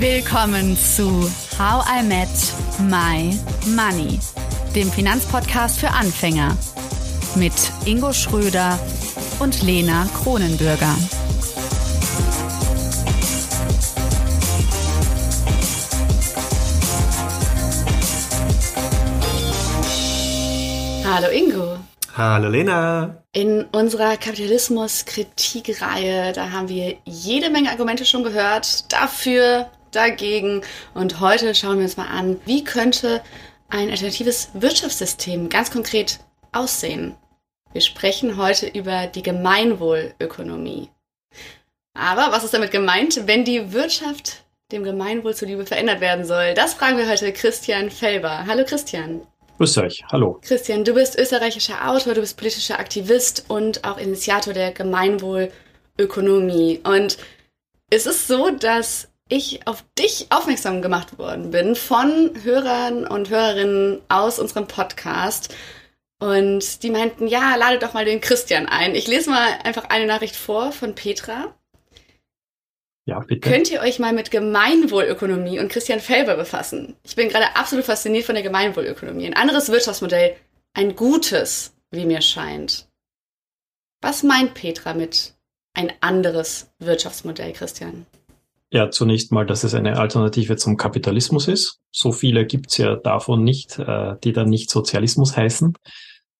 Willkommen zu How I Met My Money, dem Finanzpodcast für Anfänger mit Ingo Schröder und Lena Kronenbürger. Hallo Ingo. Hallo Lena. In unserer Kapitalismus-Kritikreihe, da haben wir jede Menge Argumente schon gehört. Dafür, dagegen. Und heute schauen wir uns mal an, wie könnte ein alternatives Wirtschaftssystem ganz konkret aussehen. Wir sprechen heute über die Gemeinwohlökonomie. Aber was ist damit gemeint, wenn die Wirtschaft dem Gemeinwohl zuliebe verändert werden soll? Das fragen wir heute Christian Felber. Hallo Christian. Grüß euch, hallo. Christian, du bist österreichischer Autor, du bist politischer Aktivist und auch Initiator der Gemeinwohlökonomie. Und ist es so, dass ich auf dich aufmerksam gemacht worden bin von Hörern und Hörerinnen aus unserem Podcast. Und die meinten, ja, lade doch mal den Christian ein. Ich lese mal einfach eine Nachricht vor von Petra. Ja, bitte. Könnt ihr euch mal mit Gemeinwohlökonomie und Christian Felber befassen? Ich bin gerade absolut fasziniert von der Gemeinwohlökonomie. Ein anderes Wirtschaftsmodell, ein gutes, wie mir scheint. Was meint Petra mit ein anderes Wirtschaftsmodell, Christian? Ja, zunächst mal, dass es eine Alternative zum Kapitalismus ist. So viele gibt's ja davon nicht, äh, die dann nicht Sozialismus heißen,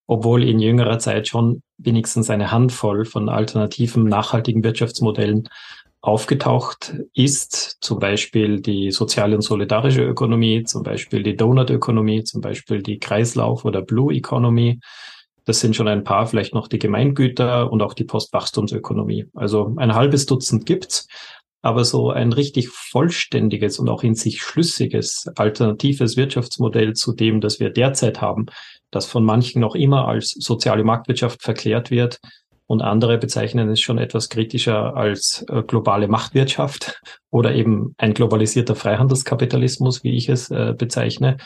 obwohl in jüngerer Zeit schon wenigstens eine Handvoll von alternativen, nachhaltigen Wirtschaftsmodellen aufgetaucht ist, zum Beispiel die soziale und solidarische Ökonomie, zum Beispiel die Donut-Ökonomie, zum Beispiel die Kreislauf- oder Blue Economy. Das sind schon ein paar, vielleicht noch die Gemeingüter und auch die Postwachstumsökonomie. Also ein halbes Dutzend gibt's. Aber so ein richtig vollständiges und auch in sich schlüssiges alternatives Wirtschaftsmodell zu dem, das wir derzeit haben, das von manchen noch immer als soziale Marktwirtschaft verklärt wird und andere bezeichnen es schon etwas kritischer als äh, globale Machtwirtschaft oder eben ein globalisierter Freihandelskapitalismus, wie ich es äh, bezeichne,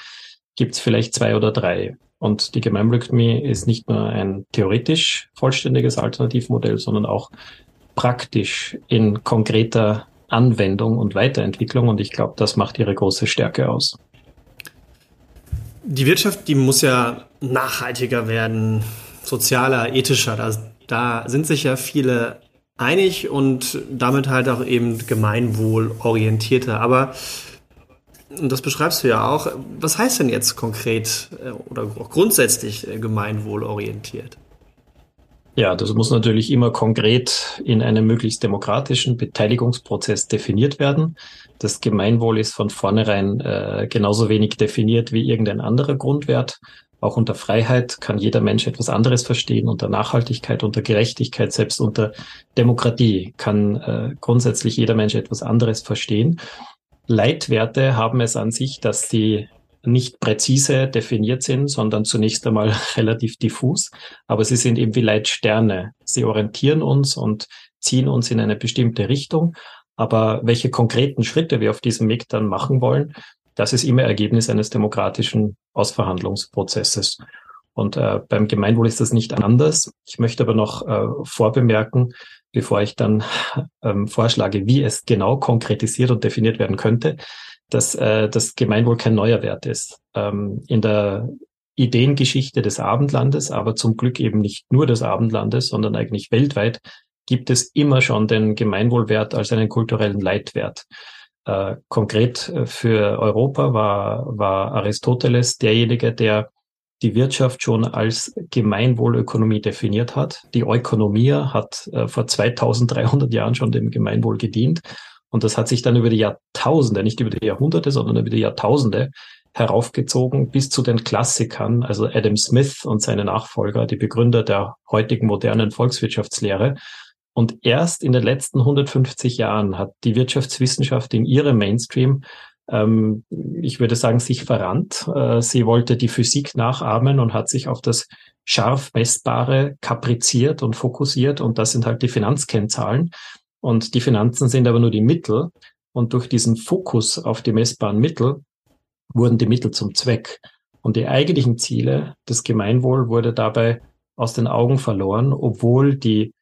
gibt es vielleicht zwei oder drei. Und die Gemeinwohlökonomie ist nicht nur ein theoretisch vollständiges Alternativmodell, sondern auch praktisch in konkreter Anwendung und Weiterentwicklung. Und ich glaube, das macht ihre große Stärke aus. Die Wirtschaft, die muss ja nachhaltiger werden, sozialer, ethischer. Da, da sind sich ja viele einig und damit halt auch eben gemeinwohlorientierter. Aber und das beschreibst du ja auch. Was heißt denn jetzt konkret äh, oder auch grundsätzlich äh, gemeinwohlorientiert? Ja, das muss natürlich immer konkret in einem möglichst demokratischen Beteiligungsprozess definiert werden. Das Gemeinwohl ist von vornherein äh, genauso wenig definiert wie irgendein anderer Grundwert. Auch unter Freiheit kann jeder Mensch etwas anderes verstehen, unter Nachhaltigkeit, unter Gerechtigkeit, selbst unter Demokratie kann äh, grundsätzlich jeder Mensch etwas anderes verstehen. Leitwerte haben es an sich, dass sie nicht präzise definiert sind, sondern zunächst einmal relativ diffus. Aber sie sind eben wie Leitsterne. Sie orientieren uns und ziehen uns in eine bestimmte Richtung. Aber welche konkreten Schritte wir auf diesem Weg dann machen wollen, das ist immer Ergebnis eines demokratischen Ausverhandlungsprozesses. Und äh, beim Gemeinwohl ist das nicht anders. Ich möchte aber noch äh, vorbemerken, bevor ich dann ähm, vorschlage, wie es genau konkretisiert und definiert werden könnte, dass äh, das Gemeinwohl kein neuer Wert ist. Ähm, in der Ideengeschichte des Abendlandes, aber zum Glück eben nicht nur des Abendlandes, sondern eigentlich weltweit, gibt es immer schon den Gemeinwohlwert als einen kulturellen Leitwert. Äh, konkret äh, für Europa war, war Aristoteles derjenige, der die Wirtschaft schon als Gemeinwohlökonomie definiert hat. Die Ökonomie hat äh, vor 2300 Jahren schon dem Gemeinwohl gedient und das hat sich dann über die Jahrtausende, nicht über die Jahrhunderte, sondern über die Jahrtausende heraufgezogen bis zu den Klassikern, also Adam Smith und seine Nachfolger, die Begründer der heutigen modernen Volkswirtschaftslehre. Und erst in den letzten 150 Jahren hat die Wirtschaftswissenschaft in ihrem Mainstream, ähm, ich würde sagen, sich verrannt. Äh, sie wollte die Physik nachahmen und hat sich auf das scharf messbare kapriziert und fokussiert. Und das sind halt die Finanzkennzahlen. Und die Finanzen sind aber nur die Mittel. Und durch diesen Fokus auf die messbaren Mittel wurden die Mittel zum Zweck. Und die eigentlichen Ziele des Gemeinwohl wurde dabei aus den Augen verloren, obwohl die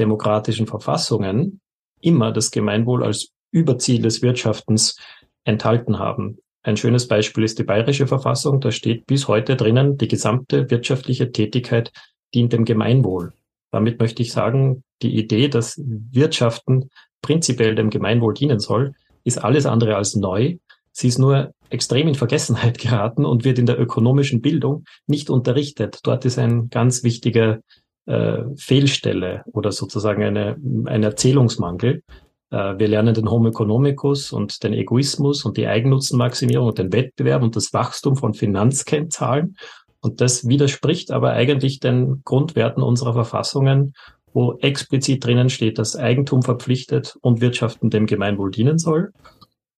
demokratischen Verfassungen immer das Gemeinwohl als Überziel des Wirtschaftens enthalten haben. Ein schönes Beispiel ist die bayerische Verfassung. Da steht bis heute drinnen, die gesamte wirtschaftliche Tätigkeit dient dem Gemeinwohl. Damit möchte ich sagen, die Idee, dass Wirtschaften prinzipiell dem Gemeinwohl dienen soll, ist alles andere als neu. Sie ist nur extrem in Vergessenheit geraten und wird in der ökonomischen Bildung nicht unterrichtet. Dort ist ein ganz wichtiger äh, Fehlstelle oder sozusagen eine, ein Erzählungsmangel. Äh, wir lernen den Homo economicus und den Egoismus und die Eigennutzenmaximierung und den Wettbewerb und das Wachstum von Finanzkennzahlen. Und das widerspricht aber eigentlich den Grundwerten unserer Verfassungen, wo explizit drinnen steht, dass Eigentum verpflichtet und Wirtschaften dem Gemeinwohl dienen soll.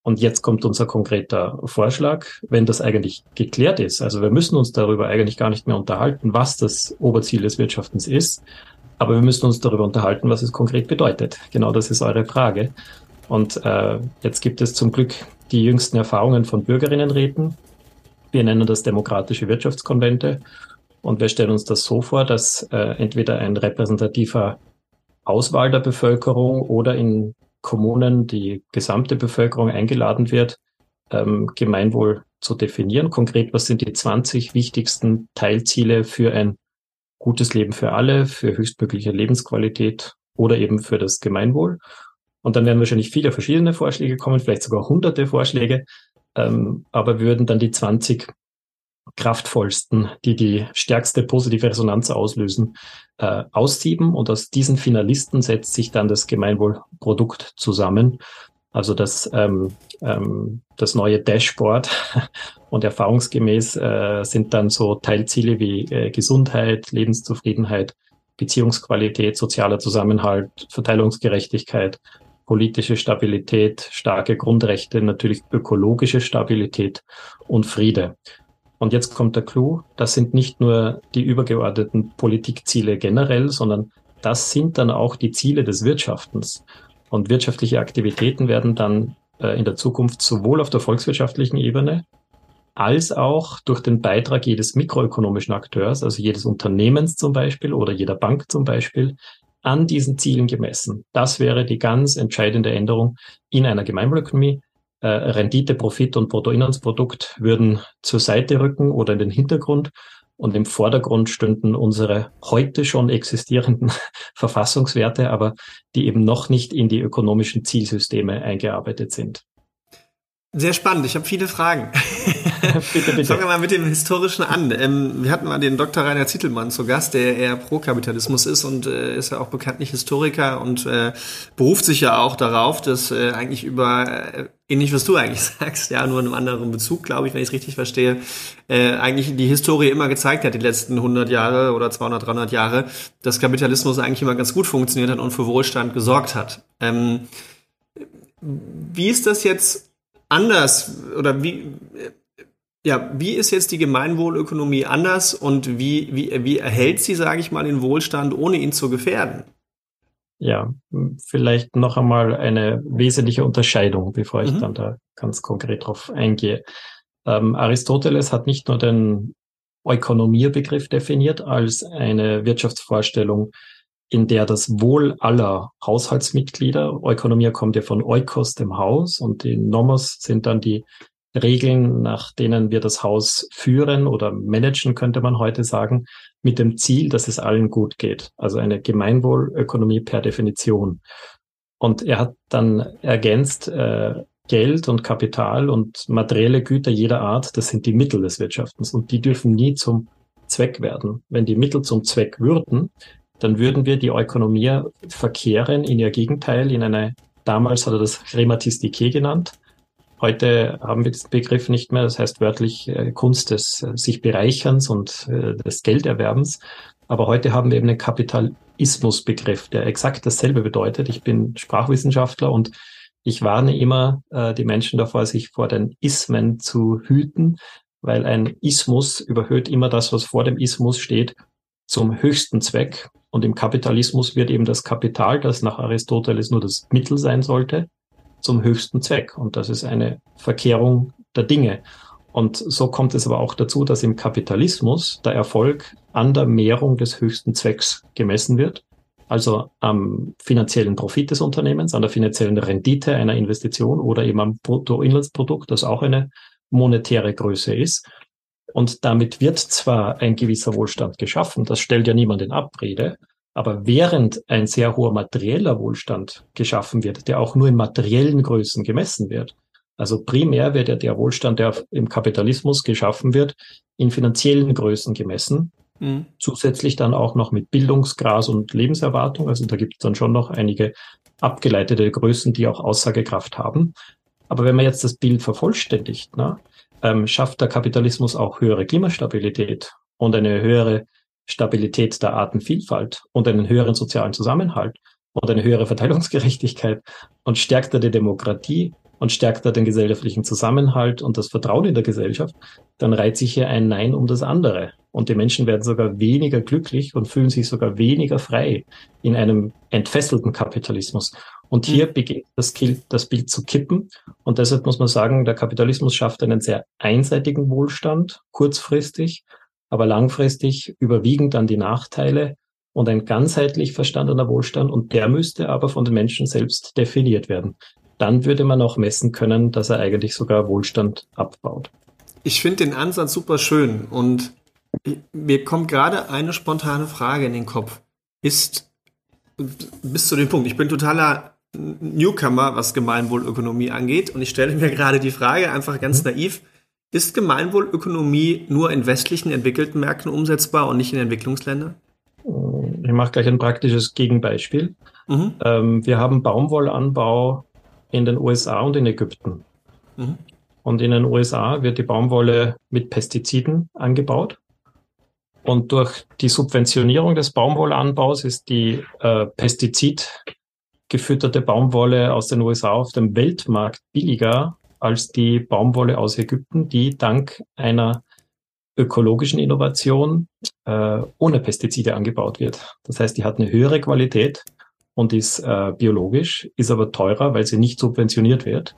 Und jetzt kommt unser konkreter Vorschlag, wenn das eigentlich geklärt ist. Also wir müssen uns darüber eigentlich gar nicht mehr unterhalten, was das Oberziel des Wirtschaftens ist. Aber wir müssen uns darüber unterhalten, was es konkret bedeutet. Genau das ist eure Frage. Und äh, jetzt gibt es zum Glück die jüngsten Erfahrungen von Bürgerinnenräten. Wir nennen das demokratische Wirtschaftskonvente. Und wir stellen uns das so vor, dass äh, entweder ein repräsentativer Auswahl der Bevölkerung oder in Kommunen die gesamte Bevölkerung eingeladen wird, ähm, Gemeinwohl zu definieren. Konkret, was sind die 20 wichtigsten Teilziele für ein gutes Leben für alle, für höchstmögliche Lebensqualität oder eben für das Gemeinwohl. Und dann werden wahrscheinlich viele verschiedene Vorschläge kommen, vielleicht sogar hunderte Vorschläge, ähm, aber würden dann die 20 kraftvollsten, die die stärkste positive Resonanz auslösen, äh, aussieben. Und aus diesen Finalisten setzt sich dann das Gemeinwohlprodukt zusammen. Also das, ähm, ähm, das neue Dashboard und erfahrungsgemäß äh, sind dann so Teilziele wie äh, Gesundheit, Lebenszufriedenheit, Beziehungsqualität, sozialer Zusammenhalt, Verteilungsgerechtigkeit, politische Stabilität, starke Grundrechte, natürlich ökologische Stabilität und Friede. Und jetzt kommt der Clou, das sind nicht nur die übergeordneten Politikziele generell, sondern das sind dann auch die Ziele des Wirtschaftens. Und wirtschaftliche Aktivitäten werden dann äh, in der Zukunft sowohl auf der volkswirtschaftlichen Ebene als auch durch den Beitrag jedes mikroökonomischen Akteurs, also jedes Unternehmens zum Beispiel oder jeder Bank zum Beispiel, an diesen Zielen gemessen. Das wäre die ganz entscheidende Änderung in einer Gemeinwohlökonomie, äh, Rendite, Profit und Bruttoinlandsprodukt würden zur Seite rücken oder in den Hintergrund. Und im Vordergrund stünden unsere heute schon existierenden Verfassungswerte, aber die eben noch nicht in die ökonomischen Zielsysteme eingearbeitet sind. Sehr spannend. Ich habe viele Fragen. bitte, bitte. Fangen wir mal mit dem Historischen an. Ähm, wir hatten mal den Dr. Rainer Zittelmann zu Gast, der eher pro Kapitalismus ist und äh, ist ja auch bekanntlich Historiker und äh, beruft sich ja auch darauf, dass äh, eigentlich über äh, ähnlich was du eigentlich sagst, ja, nur in einem anderen Bezug, glaube ich, wenn ich es richtig verstehe, äh, eigentlich die Historie immer gezeigt hat, die letzten 100 Jahre oder 200, 300 Jahre, dass Kapitalismus eigentlich immer ganz gut funktioniert hat und für Wohlstand gesorgt hat. Ähm, wie ist das jetzt anders oder wie, ja, wie ist jetzt die Gemeinwohlökonomie anders und wie, wie, wie erhält sie, sage ich mal, den Wohlstand, ohne ihn zu gefährden? Ja, vielleicht noch einmal eine wesentliche Unterscheidung, bevor ich mhm. dann da ganz konkret drauf eingehe. Ähm, Aristoteles hat nicht nur den Ökonomiebegriff definiert als eine Wirtschaftsvorstellung, in der das Wohl aller Haushaltsmitglieder, Ökonomia kommt ja von Oikos, dem Haus, und die Nomos sind dann die Regeln, nach denen wir das Haus führen oder managen, könnte man heute sagen, mit dem Ziel, dass es allen gut geht. Also eine Gemeinwohlökonomie per Definition. Und er hat dann ergänzt, äh, Geld und Kapital und materielle Güter jeder Art, das sind die Mittel des Wirtschaftens und die dürfen nie zum Zweck werden. Wenn die Mittel zum Zweck würden, dann würden wir die Ökonomie verkehren in ihr Gegenteil, in eine, damals hat er das Chrematistike genannt. Heute haben wir diesen Begriff nicht mehr, das heißt wörtlich äh, Kunst des äh, sich Bereicherns und äh, des Gelderwerbens. Aber heute haben wir eben einen Kapitalismusbegriff, der exakt dasselbe bedeutet. Ich bin Sprachwissenschaftler und ich warne immer die Menschen davor, sich vor den Ismen zu hüten, weil ein Ismus überhöht immer das, was vor dem Ismus steht, zum höchsten Zweck. Und im Kapitalismus wird eben das Kapital, das nach Aristoteles nur das Mittel sein sollte, zum höchsten Zweck. Und das ist eine Verkehrung der Dinge. Und so kommt es aber auch dazu, dass im Kapitalismus der Erfolg an der Mehrung des höchsten Zwecks gemessen wird. also am finanziellen Profit des Unternehmens, an der finanziellen Rendite einer Investition oder eben am Bruttoinlandsprodukt, das auch eine monetäre Größe ist. Und damit wird zwar ein gewisser Wohlstand geschaffen, das stellt ja niemand in Abrede, aber während ein sehr hoher materieller Wohlstand geschaffen wird, der auch nur in materiellen Größen gemessen wird, also primär wird ja der Wohlstand, der im Kapitalismus geschaffen wird, in finanziellen Größen gemessen. Mhm. Zusätzlich dann auch noch mit Bildungsgras und Lebenserwartung. Also da gibt es dann schon noch einige abgeleitete Größen, die auch Aussagekraft haben. Aber wenn man jetzt das Bild vervollständigt, ne, ähm, schafft der Kapitalismus auch höhere Klimastabilität und eine höhere Stabilität der Artenvielfalt und einen höheren sozialen Zusammenhalt und eine höhere Verteilungsgerechtigkeit und stärkt er die Demokratie und stärkt er den gesellschaftlichen Zusammenhalt und das Vertrauen in der Gesellschaft, dann reiht sich hier ein Nein um das andere. Und die Menschen werden sogar weniger glücklich und fühlen sich sogar weniger frei in einem entfesselten Kapitalismus. Und hier mhm. beginnt das, das Bild zu kippen. Und deshalb muss man sagen, der Kapitalismus schafft einen sehr einseitigen Wohlstand, kurzfristig, aber langfristig überwiegend dann die Nachteile und ein ganzheitlich verstandener Wohlstand. Und der müsste aber von den Menschen selbst definiert werden dann würde man auch messen können, dass er eigentlich sogar Wohlstand abbaut. Ich finde den Ansatz super schön und mir kommt gerade eine spontane Frage in den Kopf. Ist bis zu dem Punkt, ich bin totaler Newcomer, was Gemeinwohlökonomie angeht und ich stelle mir gerade die Frage einfach ganz mhm. naiv, ist Gemeinwohlökonomie nur in westlichen entwickelten Märkten umsetzbar und nicht in Entwicklungsländern? Ich mache gleich ein praktisches Gegenbeispiel. Mhm. Ähm, wir haben Baumwollanbau in den USA und in Ägypten. Mhm. Und in den USA wird die Baumwolle mit Pestiziden angebaut. Und durch die Subventionierung des Baumwollanbaus ist die äh, pestizidgefütterte Baumwolle aus den USA auf dem Weltmarkt billiger als die Baumwolle aus Ägypten, die dank einer ökologischen Innovation äh, ohne Pestizide angebaut wird. Das heißt, die hat eine höhere Qualität und ist äh, biologisch, ist aber teurer, weil sie nicht subventioniert wird.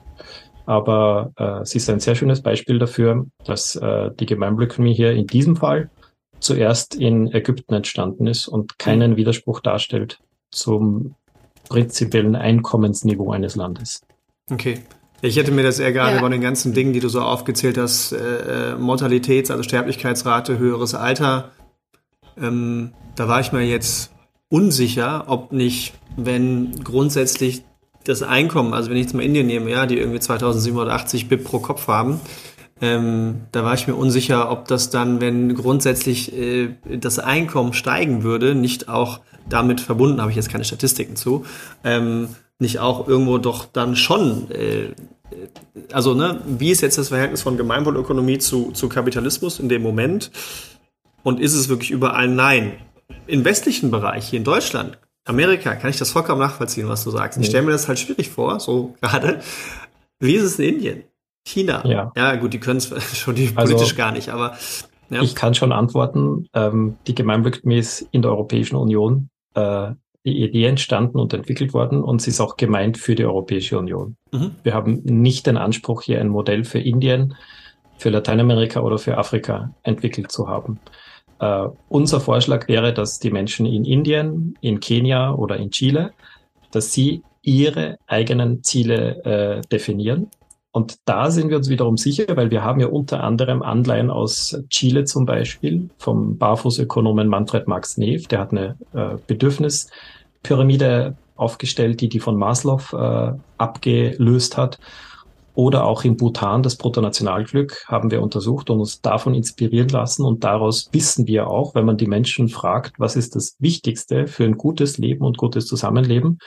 Aber äh, sie ist ein sehr schönes Beispiel dafür, dass äh, die Gemeinwohlökonomie hier in diesem Fall zuerst in Ägypten entstanden ist und keinen Widerspruch darstellt zum prinzipiellen Einkommensniveau eines Landes. Okay. Ich hätte mir das eher gerade ja. bei den ganzen Dingen, die du so aufgezählt hast, äh, äh Mortalitäts-, also Sterblichkeitsrate, höheres Alter, ähm, da war ich mir jetzt unsicher, ob nicht, wenn grundsätzlich das Einkommen, also wenn ich jetzt mal Indien nehme, ja, die irgendwie 2780 BIP pro Kopf haben, ähm, da war ich mir unsicher, ob das dann, wenn grundsätzlich äh, das Einkommen steigen würde, nicht auch damit verbunden, habe ich jetzt keine Statistiken zu, ähm, nicht auch irgendwo doch dann schon, äh, also ne, wie ist jetzt das Verhältnis von Gemeinwohlökonomie zu, zu Kapitalismus in dem Moment? Und ist es wirklich überall Nein? im westlichen Bereich, hier in Deutschland, Amerika, kann ich das vollkommen nachvollziehen, was du sagst. Ich stelle mir das halt schwierig vor, so gerade. Wie ist es in Indien? China? Ja, ja gut, die können es schon die also, politisch gar nicht, aber. Ja. Ich kann schon antworten. Ähm, die Gemeinwohlökonomie ist in der Europäischen Union äh, die Idee entstanden und entwickelt worden und sie ist auch gemeint für die Europäische Union. Mhm. Wir haben nicht den Anspruch, hier ein Modell für Indien, für Lateinamerika oder für Afrika entwickelt zu haben. Uh, unser Vorschlag wäre, dass die Menschen in Indien, in Kenia oder in Chile, dass sie ihre eigenen Ziele äh, definieren. Und da sind wir uns wiederum sicher, weil wir haben ja unter anderem Anleihen aus Chile zum Beispiel vom Barfußökonomen Manfred Max Neef. Der hat eine äh, Bedürfnispyramide aufgestellt, die die von Maslow äh, abgelöst hat. Oder auch in Bhutan, das Bruttonationalglück, haben wir untersucht und uns davon inspirieren lassen. Und daraus wissen wir auch, wenn man die Menschen fragt, was ist das Wichtigste für ein gutes Leben und gutes Zusammenleben,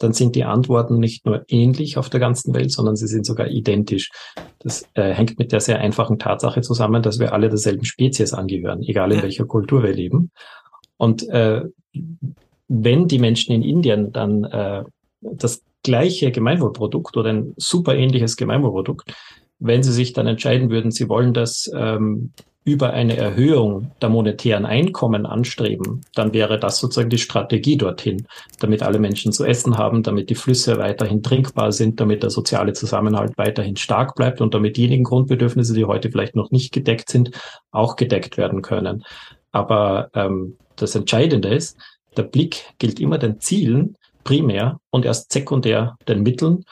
dann sind die Antworten nicht nur ähnlich auf der ganzen Welt, sondern sie sind sogar identisch. Das äh, hängt mit der sehr einfachen Tatsache zusammen, dass wir alle derselben Spezies angehören, egal in welcher Kultur wir leben. Und äh, wenn die Menschen in Indien dann äh, das gleiche Gemeinwohlprodukt oder ein super ähnliches Gemeinwohlprodukt, wenn Sie sich dann entscheiden würden, Sie wollen das ähm, über eine Erhöhung der monetären Einkommen anstreben, dann wäre das sozusagen die Strategie dorthin, damit alle Menschen zu essen haben, damit die Flüsse weiterhin trinkbar sind, damit der soziale Zusammenhalt weiterhin stark bleibt und damit diejenigen Grundbedürfnisse, die heute vielleicht noch nicht gedeckt sind, auch gedeckt werden können. Aber ähm, das Entscheidende ist, Der Blick gilt immer den Zielen primär und erst sekundär den Mitteln.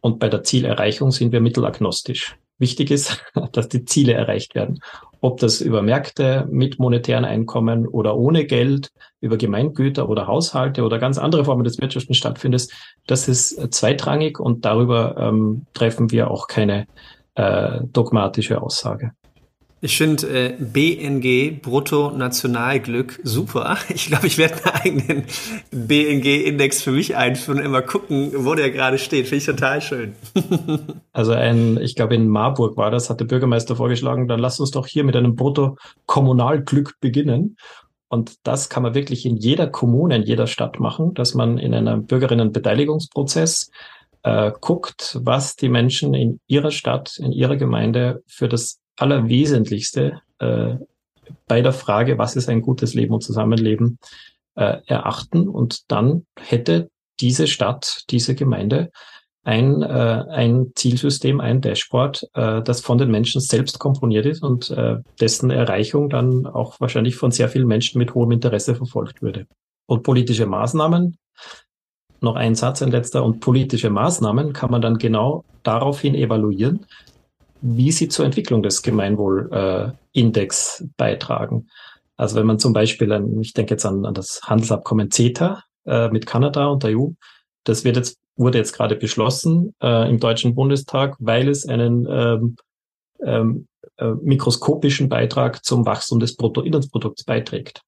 Und bei der Zielerreichung sind wir mittelagnostisch. Wichtig ist, dass die Ziele erreicht werden. Ob das über Märkte mit monetären Einkommen oder ohne Geld, über Gemeingüter oder Haushalte oder ganz andere Formen des Wirtschaften stattfindet, das ist zweitrangig und darüber ähm, treffen wir auch keine äh, dogmatische Aussage. Ich finde äh, BNG, Brutto-Nationalglück, super. Ich glaube, ich werde einen eigenen BNG-Index für mich einführen und immer gucken, wo der gerade steht. Finde ich total schön. also ein, ich glaube in Marburg war das, hat der Bürgermeister vorgeschlagen, dann lass uns doch hier mit einem Brutto-Kommunalglück beginnen. Und das kann man wirklich in jeder Kommune, in jeder Stadt machen, dass man in einem Bürgerinnenbeteiligungsprozess äh, guckt, was die Menschen in ihrer Stadt, in ihrer Gemeinde für das Allerwesentlichste äh, bei der Frage, was ist ein gutes Leben und Zusammenleben, äh, erachten. Und dann hätte diese Stadt, diese Gemeinde ein, äh, ein Zielsystem, ein Dashboard, äh, das von den Menschen selbst komponiert ist und äh, dessen Erreichung dann auch wahrscheinlich von sehr vielen Menschen mit hohem Interesse verfolgt würde. Und politische Maßnahmen, noch ein Satz, ein letzter, und politische Maßnahmen kann man dann genau daraufhin evaluieren, wie sie zur Entwicklung des Gemeinwohlindex äh, beitragen. Also wenn man zum Beispiel, ein, ich denke jetzt an, an das Handelsabkommen CETA äh, mit Kanada und der EU, das wird jetzt, wurde jetzt gerade beschlossen äh, im Deutschen Bundestag, weil es einen ähm, ähm, äh, mikroskopischen Beitrag zum Wachstum des Bruttoinlandsprodukts beiträgt.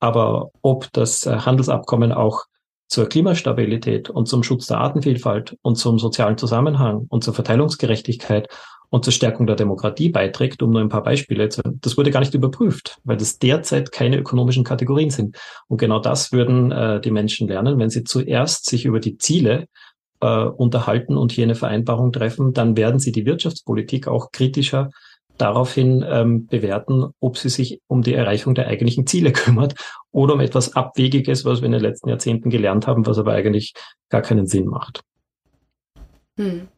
Aber ob das Handelsabkommen auch zur Klimastabilität und zum Schutz der Artenvielfalt und zum sozialen Zusammenhang und zur Verteilungsgerechtigkeit und zur Stärkung der Demokratie beiträgt, um nur ein paar Beispiele zu, das wurde gar nicht überprüft, weil das derzeit keine ökonomischen Kategorien sind. Und genau das würden äh, die Menschen lernen, wenn sie zuerst sich über die Ziele äh, unterhalten und hier eine Vereinbarung treffen, dann werden sie die Wirtschaftspolitik auch kritischer daraufhin ähm, bewerten, ob sie sich um die Erreichung der eigentlichen Ziele kümmert oder um etwas Abwegiges, was wir in den letzten Jahrzehnten gelernt haben, was aber eigentlich gar keinen Sinn macht. Hm.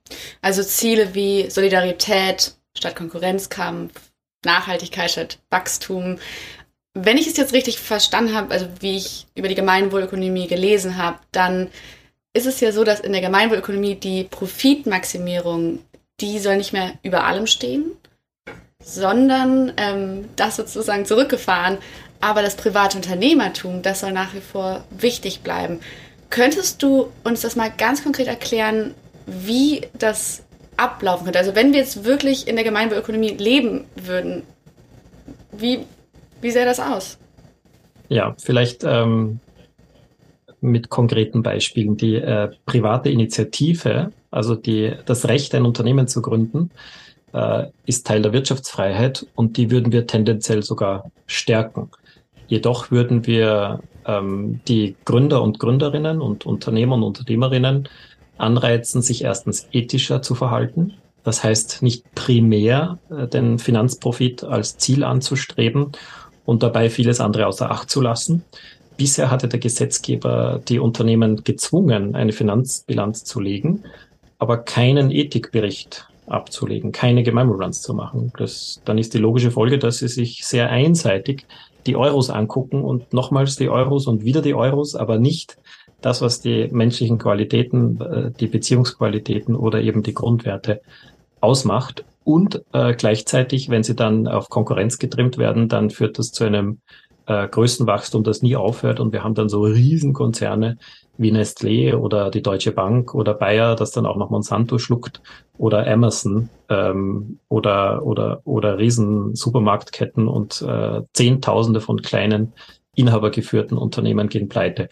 Also Ziele wie Solidarität statt Konkurrenzkampf, Nachhaltigkeit statt Wachstum. Wenn ich es jetzt richtig verstanden habe, also wie ich über die Gemeinwohlökonomie gelesen habe, dann ist es ja so, dass in der Gemeinwohlökonomie die Profitmaximierung, die soll nicht mehr über allem stehen, sondern ähm, das sozusagen zurückgefahren. Aber das private Unternehmertum, das soll nach wie vor wichtig bleiben. Könntest du uns das mal ganz konkret erklären, wie das ablaufen könnte. Also wenn wir jetzt wirklich in der Gemeinwohlökonomie leben würden, wie, wie sähe das aus? Ja, vielleicht ähm, mit konkreten Beispielen. Die äh, private Initiative, also die, das Recht, ein Unternehmen zu gründen, äh, ist Teil der Wirtschaftsfreiheit und die würden wir tendenziell sogar stärken. Jedoch würden wir ähm, die Gründer und Gründerinnen und Unternehmer und Unternehmerinnen anreizen, sich erstens ethischer zu verhalten. Das heißt, nicht primär äh, den Finanzprofit als Ziel anzustreben und dabei vieles andere außer Acht zu lassen. Bisher hatte der Gesetzgeber die Unternehmen gezwungen, eine Finanzbilanz zu legen, aber keinen Ethikbericht abzulegen, keine Gemeinwohlbilanz zu machen. Das, dann ist die logische Folge, dass sie sich sehr einseitig die Euros angucken und nochmals die Euros und wieder die Euros, aber nicht das, was die menschlichen Qualitäten, äh, die Beziehungsqualitäten oder eben die Grundwerte ausmacht. Und äh, gleichzeitig, wenn sie dann auf Konkurrenz getrimmt werden, dann führt das zu einem äh, Größenwachstum, das nie aufhört. Und wir haben dann so Riesenkonzerne wie Nestlé oder die Deutsche Bank oder Bayer, das dann auch noch Monsanto schluckt oder Amazon ähm, oder oder oder riesen Supermarktketten und äh, Zehntausende von kleinen inhabergeführten Unternehmen gehen pleite.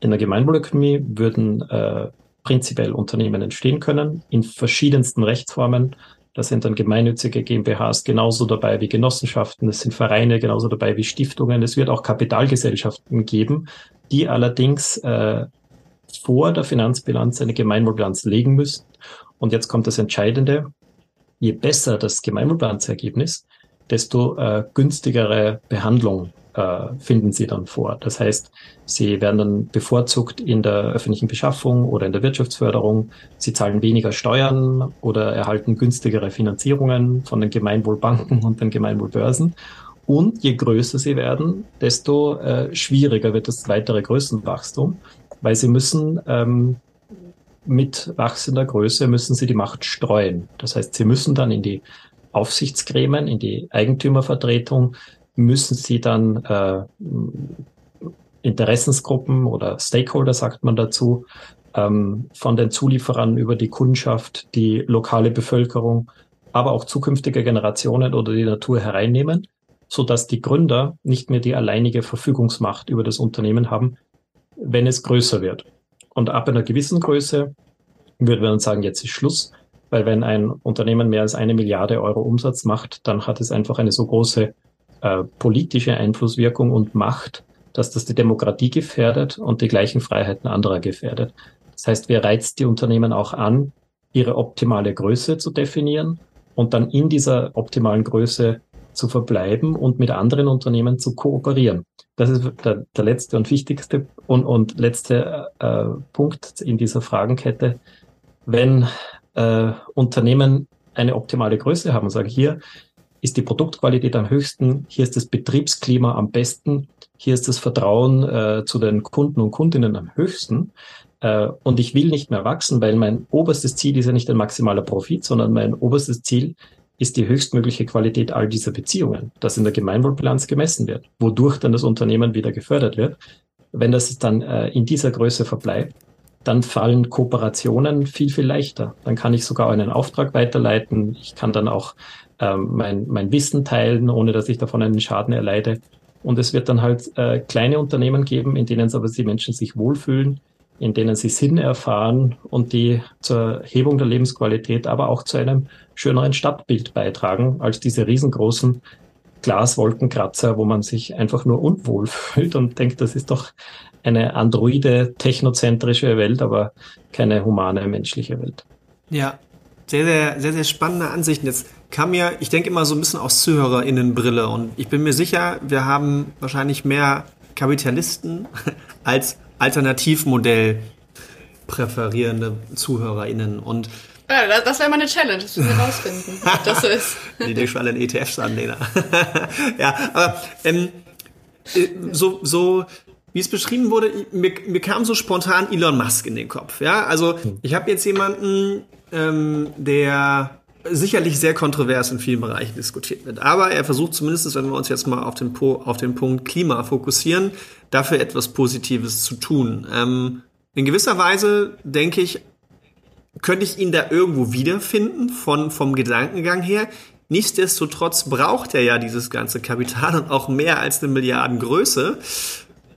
In der Gemeinwohlökonomie würden äh, prinzipiell Unternehmen entstehen können in verschiedensten Rechtsformen. Da sind dann gemeinnützige GmbHs genauso dabei wie Genossenschaften, es sind Vereine genauso dabei wie Stiftungen. Es wird auch Kapitalgesellschaften geben, die allerdings äh, vor der Finanzbilanz eine Gemeinwohlbilanz legen müssen. Und jetzt kommt das Entscheidende. Je besser das Gemeinwohlbilanzergebnis, desto äh, günstigere Behandlung finden sie dann vor. Das heißt, sie werden dann bevorzugt in der öffentlichen Beschaffung oder in der Wirtschaftsförderung. Sie zahlen weniger Steuern oder erhalten günstigere Finanzierungen von den Gemeinwohlbanken und den Gemeinwohlbörsen. Und je größer sie werden, desto äh, schwieriger wird das weitere Größenwachstum, weil sie müssen ähm, mit wachsender Größe müssen sie die Macht streuen. Das heißt, sie müssen dann in die Aufsichtsgremien, in die Eigentümervertretung, müssen sie dann äh, Interessensgruppen oder Stakeholder, sagt man dazu, ähm, von den Zulieferern über die Kundschaft, die lokale Bevölkerung, aber auch zukünftige Generationen oder die Natur hereinnehmen, so dass die Gründer nicht mehr die alleinige Verfügungsmacht über das Unternehmen haben, wenn es größer wird. Und ab einer gewissen Größe würde man sagen, jetzt ist Schluss, weil wenn ein Unternehmen mehr als eine Milliarde Euro Umsatz macht, dann hat es einfach eine so große äh, politische Einflusswirkung und Macht, dass das die Demokratie gefährdet und die gleichen Freiheiten anderer gefährdet. Das heißt, wir reizt die Unternehmen auch an, ihre optimale Größe zu definieren und dann in dieser optimalen Größe zu verbleiben und mit anderen Unternehmen zu kooperieren. Das ist der, der letzte und wichtigste und, und letzte äh, Punkt in dieser Fragenkette. Wenn äh, Unternehmen eine optimale Größe haben, sage hier ist die Produktqualität am höchsten, hier ist das Betriebsklima am besten, hier ist das Vertrauen äh, zu den Kunden und Kundinnen am höchsten. Äh, und ich will nicht mehr wachsen, weil mein oberstes Ziel ist ja nicht ein maximaler Profit, sondern mein oberstes Ziel ist die höchstmögliche Qualität all dieser Beziehungen, das in der Gemeinwohlbilanz gemessen wird, wodurch dann das Unternehmen wieder gefördert wird. Wenn das dann äh, in dieser Größe verbleibt, dann fallen Kooperationen viel, viel leichter. Dann kann ich sogar einen Auftrag weiterleiten. Ich kann dann auch ähm, mein, mein Wissen teilen, ohne dass ich davon einen Schaden erleide. Und es wird dann halt äh, kleine Unternehmen geben, in denen aber die Menschen sich wohlfühlen, in denen sie Sinn erfahren und die zur Hebung der Lebensqualität, aber auch zu einem schöneren Stadtbild beitragen als diese riesengroßen Glaswolkenkratzer, wo man sich einfach nur unwohl fühlt und denkt, das ist doch eine androide, technozentrische Welt, aber keine humane, menschliche Welt. Ja, sehr, sehr, sehr, sehr spannende Ansichten. Jetzt kam mir, ich denke immer so ein bisschen aus ZuhörerInnenbrille und ich bin mir sicher, wir haben wahrscheinlich mehr Kapitalisten als Alternativmodell präferierende ZuhörerInnen und ja, das, das wäre mal eine Challenge, das müssen wir rausfinden, ob das so ist. Die denke schon alle in ETFs an, Lena. ja, aber ähm, äh, so, so wie es beschrieben wurde, mir, mir kam so spontan Elon Musk in den Kopf. Ja, also ich habe jetzt jemanden, ähm, der sicherlich sehr kontrovers in vielen Bereichen diskutiert wird. Aber er versucht zumindest, wenn wir uns jetzt mal auf den, po auf den Punkt Klima fokussieren, dafür etwas Positives zu tun. Ähm, in gewisser Weise denke ich, könnte ich ihn da irgendwo wiederfinden von, vom Gedankengang her. Nichtsdestotrotz braucht er ja dieses ganze Kapital und auch mehr als eine Milliardengröße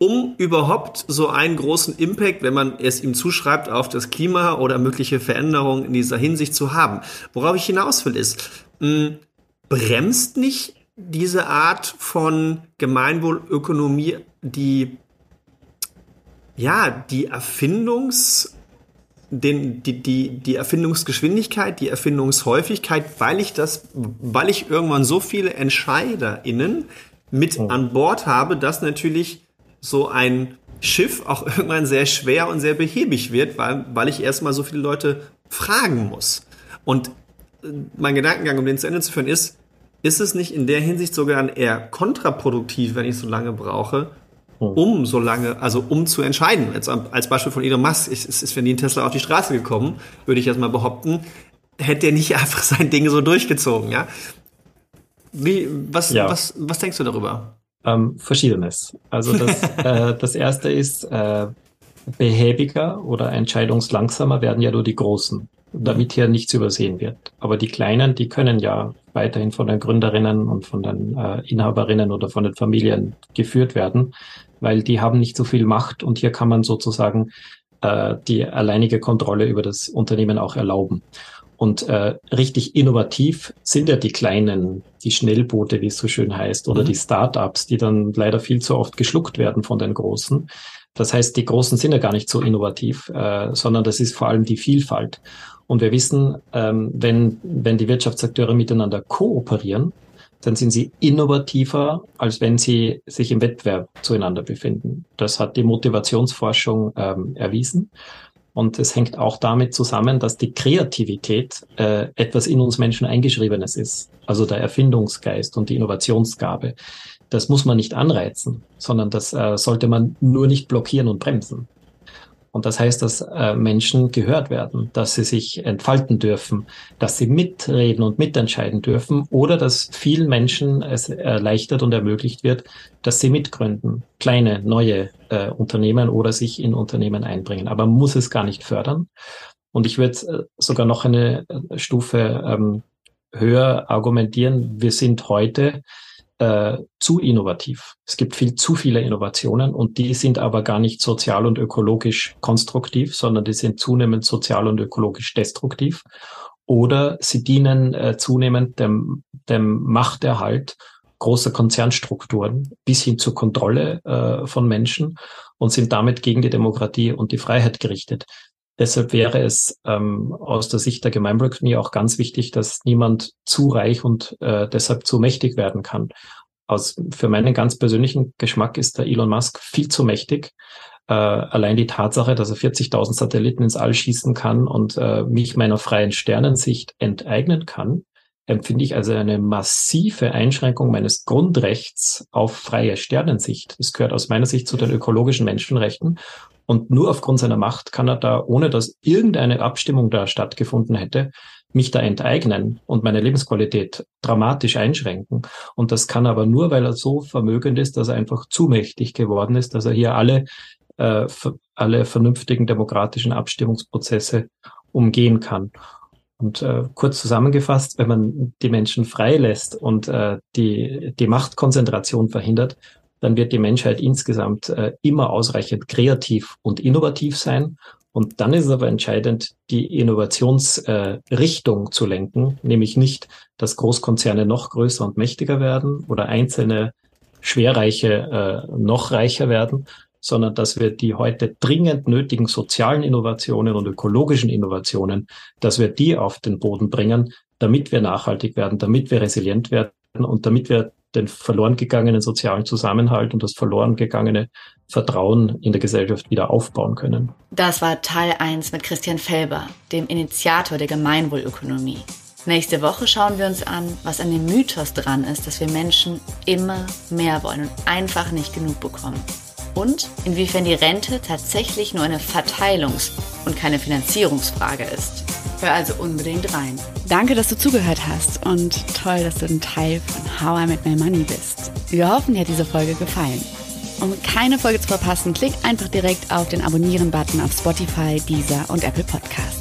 um überhaupt so einen großen Impact, wenn man es ihm zuschreibt, auf das Klima oder mögliche Veränderungen in dieser Hinsicht zu haben. Worauf ich hinaus will, ist, mh, bremst nicht diese Art von Gemeinwohlökonomie die, ja, die Erfindungs, den, die, die, die Erfindungsgeschwindigkeit, die Erfindungshäufigkeit, weil ich das, weil ich irgendwann so viele EntscheiderInnen mit oh. an Bord habe, dass natürlich so ein Schiff auch irgendwann sehr schwer und sehr behäbig wird, weil, weil ich erstmal so viele Leute fragen muss. Und äh, mein Gedankengang, um den zu Ende zu führen, ist, ist es nicht in der Hinsicht sogar eher kontraproduktiv, wenn ich so lange brauche, hm. um so lange, also um zu entscheiden. Jetzt als Beispiel von Elon Musk, ist, ist, ist wenn die Tesla auf die Straße gekommen, würde ich erstmal behaupten, hätte er nicht einfach sein Ding so durchgezogen, ja? Wie, was, ja. was, was denkst du darüber? Ähm, verschiedenes. Also das, äh, das erste ist, äh, behäbiger oder entscheidungslangsamer werden ja nur die Großen, damit hier nichts übersehen wird. Aber die Kleinen, die können ja weiterhin von den Gründerinnen und von den äh, Inhaberinnen oder von den Familien geführt werden, weil die haben nicht so viel Macht und hier kann man sozusagen äh, die alleinige Kontrolle über das Unternehmen auch erlauben. Und äh, richtig innovativ sind ja die kleinen, die Schnellboote, wie es so schön heißt, oder mhm. die Startups, die dann leider viel zu oft geschluckt werden von den Großen. Das heißt, die Großen sind ja gar nicht so innovativ, äh, sondern das ist vor allem die Vielfalt. Und wir wissen, ähm, wenn, wenn die Wirtschaftsakteure miteinander kooperieren, dann sind sie innovativer, als wenn sie sich im Wettbewerb zueinander befinden. Das hat die Motivationsforschung ähm, erwiesen. Und es hängt auch damit zusammen, dass die Kreativität äh, etwas in uns Menschen eingeschriebenes ist. Also der Erfindungsgeist und die Innovationsgabe. Das muss man nicht anreizen, sondern das äh, sollte man nur nicht blockieren und bremsen. Und das heißt, dass äh, Menschen gehört werden, dass sie sich entfalten dürfen, dass sie mitreden und mitentscheiden dürfen oder dass vielen Menschen es erleichtert und ermöglicht wird, dass sie mitgründen, kleine, neue äh, Unternehmen oder sich in Unternehmen einbringen. Aber man muss es gar nicht fördern. Und ich würde äh, sogar noch eine äh, Stufe ähm, höher argumentieren. Wir sind heute äh, zu innovativ. Es gibt viel zu viele Innovationen und die sind aber gar nicht sozial und ökologisch konstruktiv, sondern die sind zunehmend sozial und ökologisch destruktiv. Oder sie dienen äh, zunehmend dem, dem Machterhalt großer Konzernstrukturen bis hin zur Kontrolle äh, von Menschen und sind damit gegen die Demokratie und die Freiheit gerichtet. Deshalb wäre es ähm, aus der Sicht der Gemeinwohlökonomie auch ganz wichtig, dass niemand zu reich und äh, deshalb zu mächtig werden kann. Aus, für meinen ganz persönlichen Geschmack ist der Elon Musk viel zu mächtig. Äh, allein die Tatsache, dass er 40.000 Satelliten ins All schießen kann und äh, mich meiner freien Sternensicht enteignen kann, empfinde ich also eine massive Einschränkung meines Grundrechts auf freie Sternensicht. Das gehört aus meiner Sicht zu den ökologischen Menschenrechten. Und nur aufgrund seiner Macht kann er da, ohne dass irgendeine Abstimmung da stattgefunden hätte, mich da enteignen und meine Lebensqualität dramatisch einschränken. Und das kann aber nur, weil er so vermögend ist, dass er einfach zu mächtig geworden ist, dass er hier alle, äh, alle vernünftigen demokratischen Abstimmungsprozesse umgehen kann. Und äh, kurz zusammengefasst, wenn man die Menschen freilässt und äh, die, die Machtkonzentration verhindert, dann wird die Menschheit insgesamt äh, immer ausreichend kreativ und innovativ sein. Und dann ist es aber entscheidend, die Innovationsrichtung äh, zu lenken, nämlich nicht, dass Großkonzerne noch größer und mächtiger werden oder einzelne Schwerreiche äh, noch reicher werden, sondern dass wir die heute dringend nötigen sozialen Innovationen und ökologischen Innovationen, dass wir die auf den Boden bringen, damit wir nachhaltig werden, damit wir resilient werden und damit wir den verloren gegangenen sozialen Zusammenhalt und das verloren gegangene Vertrauen in der Gesellschaft wieder aufbauen können. Das war Teil 1 mit Christian Felber, dem Initiator der Gemeinwohlökonomie. Nächste Woche schauen wir uns an, was an dem Mythos dran ist, dass wir Menschen immer mehr wollen und einfach nicht genug bekommen. Und inwiefern die Rente tatsächlich nur eine Verteilungs- und keine Finanzierungsfrage ist. Hör also unbedingt rein. Danke, dass du zugehört hast und toll, dass du ein Teil von How I Met My Money bist. Wir hoffen, dir hat diese Folge gefallen. Um keine Folge zu verpassen, klick einfach direkt auf den Abonnieren-Button auf Spotify, Deezer und Apple Podcasts.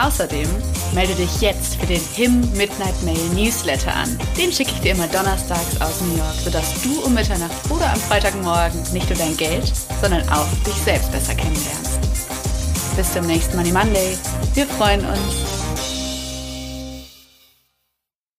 Außerdem melde dich jetzt für den HIM Midnight Mail Newsletter an. Den schicke ich dir immer donnerstags aus New York, sodass du um Mitternacht oder am Freitagmorgen nicht nur dein Geld, sondern auch dich selbst besser kennenlernst. Bis zum nächsten Money Monday. Wir freuen uns.